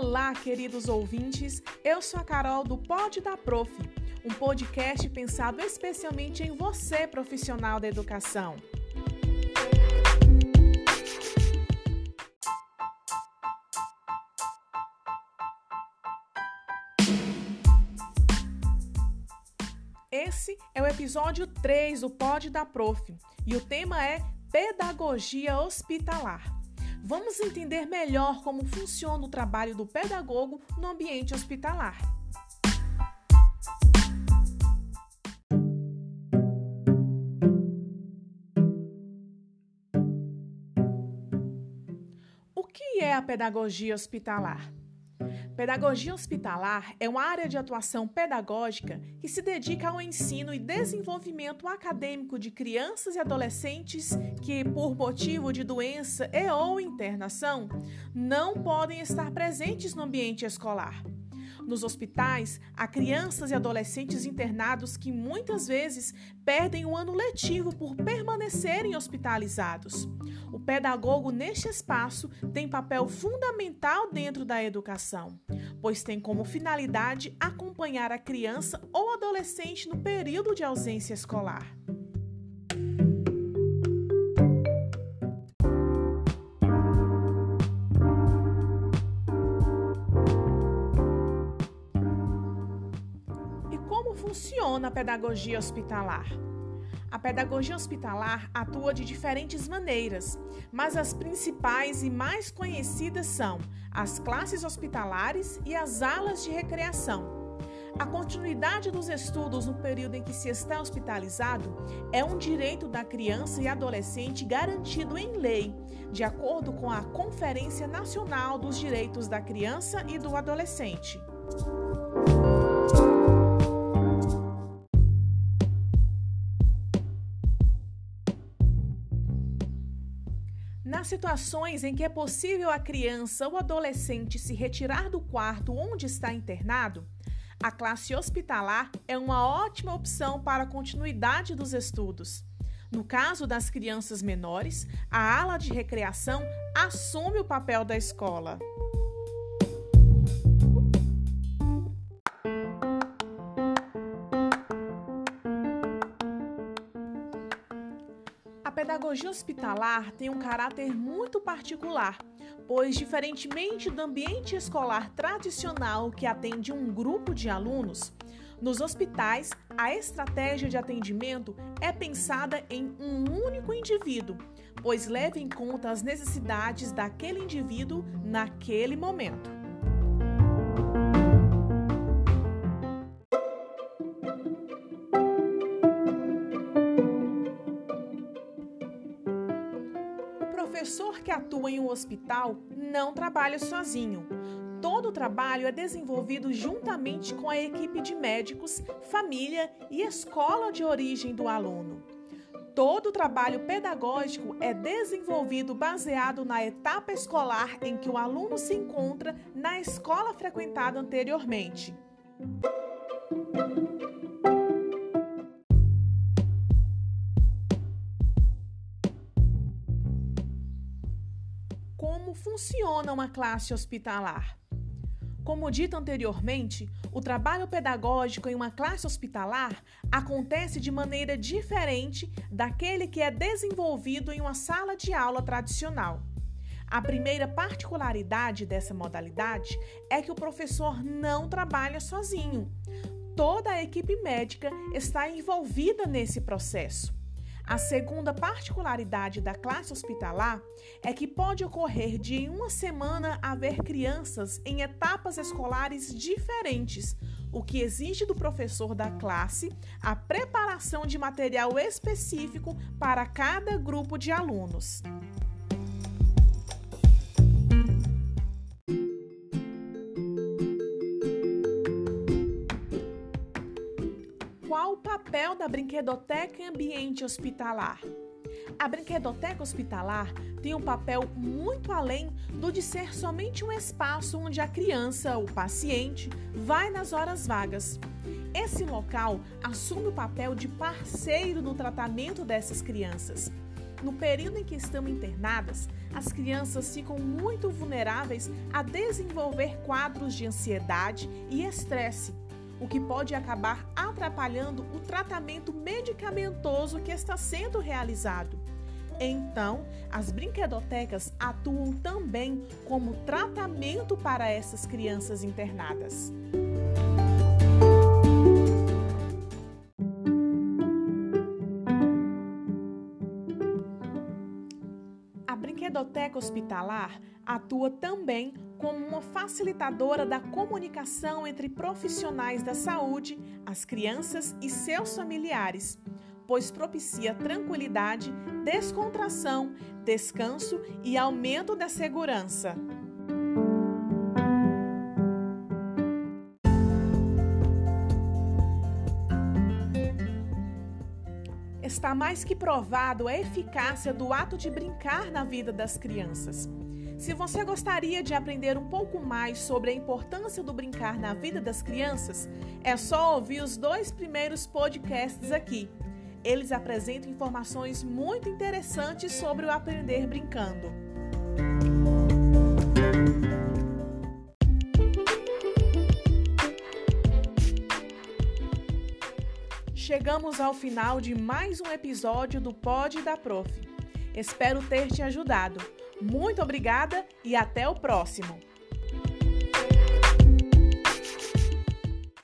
Olá, queridos ouvintes. Eu sou a Carol do Pod da Prof, um podcast pensado especialmente em você, profissional da educação. Esse é o episódio 3 do Pod da Prof e o tema é Pedagogia Hospitalar. Vamos entender melhor como funciona o trabalho do pedagogo no ambiente hospitalar. O que é a pedagogia hospitalar? Pedagogia hospitalar é uma área de atuação pedagógica que se dedica ao ensino e desenvolvimento acadêmico de crianças e adolescentes que, por motivo de doença e ou internação, não podem estar presentes no ambiente escolar. Nos hospitais, há crianças e adolescentes internados que muitas vezes perdem o ano letivo por permanecerem hospitalizados. O pedagogo neste espaço tem papel fundamental dentro da educação, pois tem como finalidade acompanhar a criança ou adolescente no período de ausência escolar. funciona a pedagogia hospitalar? A pedagogia hospitalar atua de diferentes maneiras, mas as principais e mais conhecidas são as classes hospitalares e as alas de recreação. A continuidade dos estudos no período em que se está hospitalizado é um direito da criança e adolescente garantido em lei, de acordo com a Conferência Nacional dos Direitos da Criança e do Adolescente. Nas situações em que é possível a criança ou adolescente se retirar do quarto onde está internado, a classe hospitalar é uma ótima opção para a continuidade dos estudos. No caso das crianças menores, a ala de recreação assume o papel da escola. Pedagogia hospitalar tem um caráter muito particular, pois, diferentemente do ambiente escolar tradicional que atende um grupo de alunos, nos hospitais a estratégia de atendimento é pensada em um único indivíduo, pois leva em conta as necessidades daquele indivíduo naquele momento. Que atua em um hospital não trabalha sozinho. Todo o trabalho é desenvolvido juntamente com a equipe de médicos, família e escola de origem do aluno. Todo o trabalho pedagógico é desenvolvido baseado na etapa escolar em que o aluno se encontra na escola frequentada anteriormente. Como funciona uma classe hospitalar. Como dito anteriormente, o trabalho pedagógico em uma classe hospitalar acontece de maneira diferente daquele que é desenvolvido em uma sala de aula tradicional. A primeira particularidade dessa modalidade é que o professor não trabalha sozinho. Toda a equipe médica está envolvida nesse processo. A segunda particularidade da classe hospitalar é que pode ocorrer de em uma semana haver crianças em etapas escolares diferentes, o que exige do professor da classe a preparação de material específico para cada grupo de alunos. Papel da brinquedoteca em ambiente hospitalar? A brinquedoteca hospitalar tem um papel muito além do de ser somente um espaço onde a criança, o paciente, vai nas horas vagas. Esse local assume o papel de parceiro no tratamento dessas crianças. no período em que estão internadas, as crianças ficam muito vulneráveis a desenvolver quadros de ansiedade e estresse, o que pode acabar atrapalhando o tratamento medicamentoso que está sendo realizado. Então, as brinquedotecas atuam também como tratamento para essas crianças internadas. Brinquedoteca hospitalar atua também como uma facilitadora da comunicação entre profissionais da saúde, as crianças e seus familiares pois propicia tranquilidade, descontração, descanso e aumento da segurança. Está mais que provado a eficácia do ato de brincar na vida das crianças. Se você gostaria de aprender um pouco mais sobre a importância do brincar na vida das crianças, é só ouvir os dois primeiros podcasts aqui. Eles apresentam informações muito interessantes sobre o aprender brincando. Chegamos ao final de mais um episódio do Pod da Prof. Espero ter te ajudado. Muito obrigada e até o próximo!